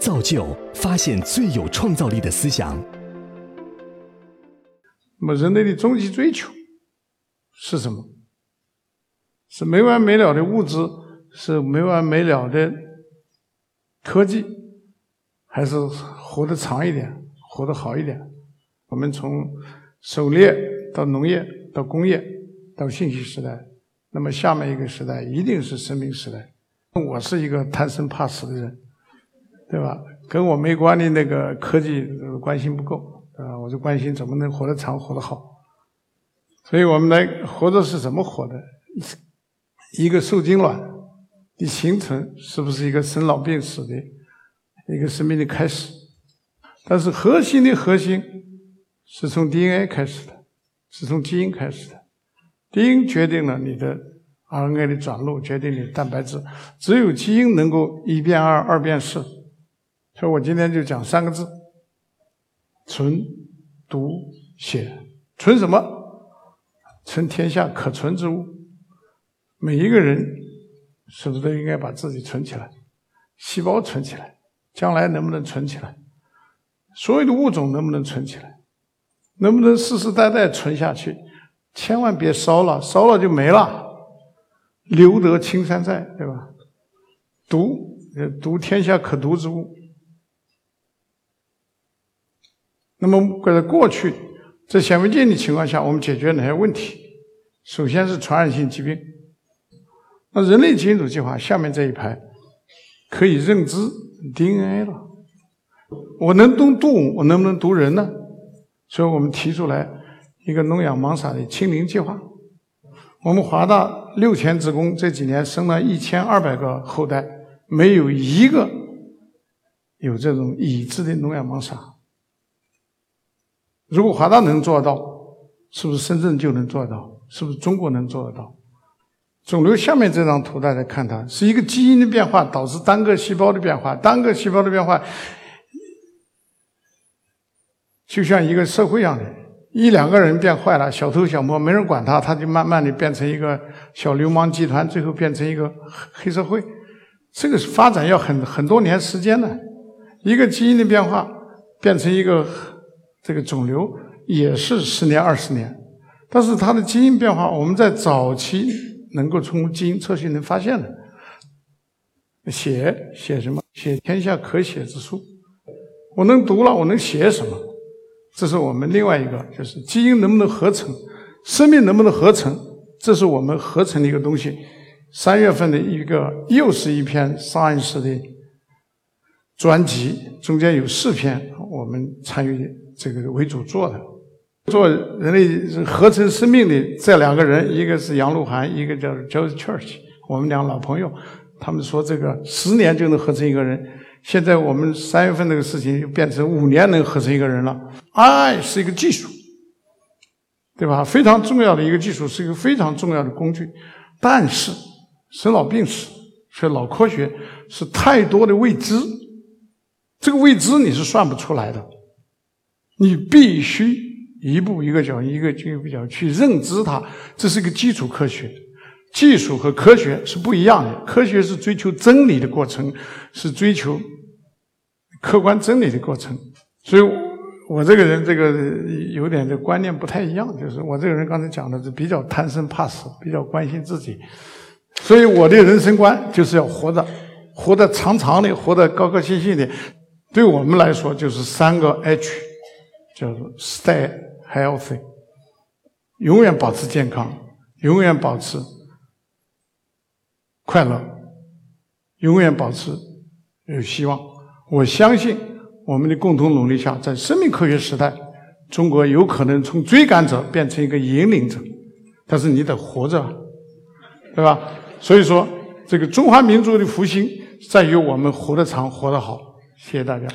造就发现最有创造力的思想。那么，人类的终极追求是什么？是没完没了的物质，是没完没了的科技，还是活得长一点，活得好一点？我们从狩猎到农业到工业到信息时代，那么下面一个时代一定是生命时代。我是一个贪生怕死的人，对吧？跟我没关的那个科技关心不够，啊，我就关心怎么能活得长、活得好。所以我们来活着是怎么活的？一个受精卵的形成，是不是一个生老病死的一个生命的开始？但是核心的核心是从 DNA 开始的，是从基因开始的。基因决定了你的。RNA 的转录决定你蛋白质，只有基因能够一变二，二变四。所以我今天就讲三个字：存、读、写。存什么？存天下可存之物。每一个人是不是都应该把自己存起来？细胞存起来，将来能不能存起来？所有的物种能不能存起来？能不能世世代代存下去？千万别烧了，烧了就没了。留得青山在，对吧？读，读天下可读之物。那么在过去，在显微镜的情况下，我们解决哪些问题？首先是传染性疾病。那人类基因组计划下面这一排可以认知 DNA 了。我能读动物，我能不能读人呢？所以我们提出来一个农养盲傻的清零计划。我们华大六千职工这几年生了一千二百个后代，没有一个有这种已知的聋哑盲傻。如果华大能做到，是不是深圳就能做到？是不是中国能做得到？肿瘤下面这张图，大家看它是一个基因的变化导致单个细胞的变化，单个细胞的变化就像一个社会一样的。一两个人变坏了，小偷小摸没人管他，他就慢慢的变成一个小流氓集团，最后变成一个黑社会。这个发展要很很多年时间的。一个基因的变化变成一个这个肿瘤，也是十年二十年。但是它的基因变化，我们在早期能够从基因测序能发现的。写写什么？写天下可写之书。我能读了，我能写什么？这是我们另外一个，就是基因能不能合成，生命能不能合成，这是我们合成的一个东西。三月份的一个又是一篇 Science 的专辑，中间有四篇我们参与这个为主做的，做人类合成生命的这两个人，一个是杨鹿晗，一个叫 Joe Church，我们两个老朋友，他们说这个十年就能合成一个人。现在我们三月份那个事情又变成五年能合成一个人了。爱是一个技术，对吧？非常重要的一个技术，是一个非常重要的工具。但是生老病死，是脑科学是太多的未知，这个未知你是算不出来的。你必须一步一个脚印，一个一步脚去认知它，这是个基础科学。技术和科学是不一样的，科学是追求真理的过程，是追求客观真理的过程。所以，我这个人这个有点的观念不太一样，就是我这个人刚才讲的是比较贪生怕死，比较关心自己。所以，我的人生观就是要活着，活得长长的，活得高高兴兴的。对我们来说，就是三个 H，叫做 Stay Healthy，永远保持健康，永远保持。快乐，永远保持有希望。我相信我们的共同努力下，在生命科学时代，中国有可能从追赶者变成一个引领者。但是你得活着，对吧？所以说，这个中华民族的复兴在于我们活得长，活得好。谢谢大家。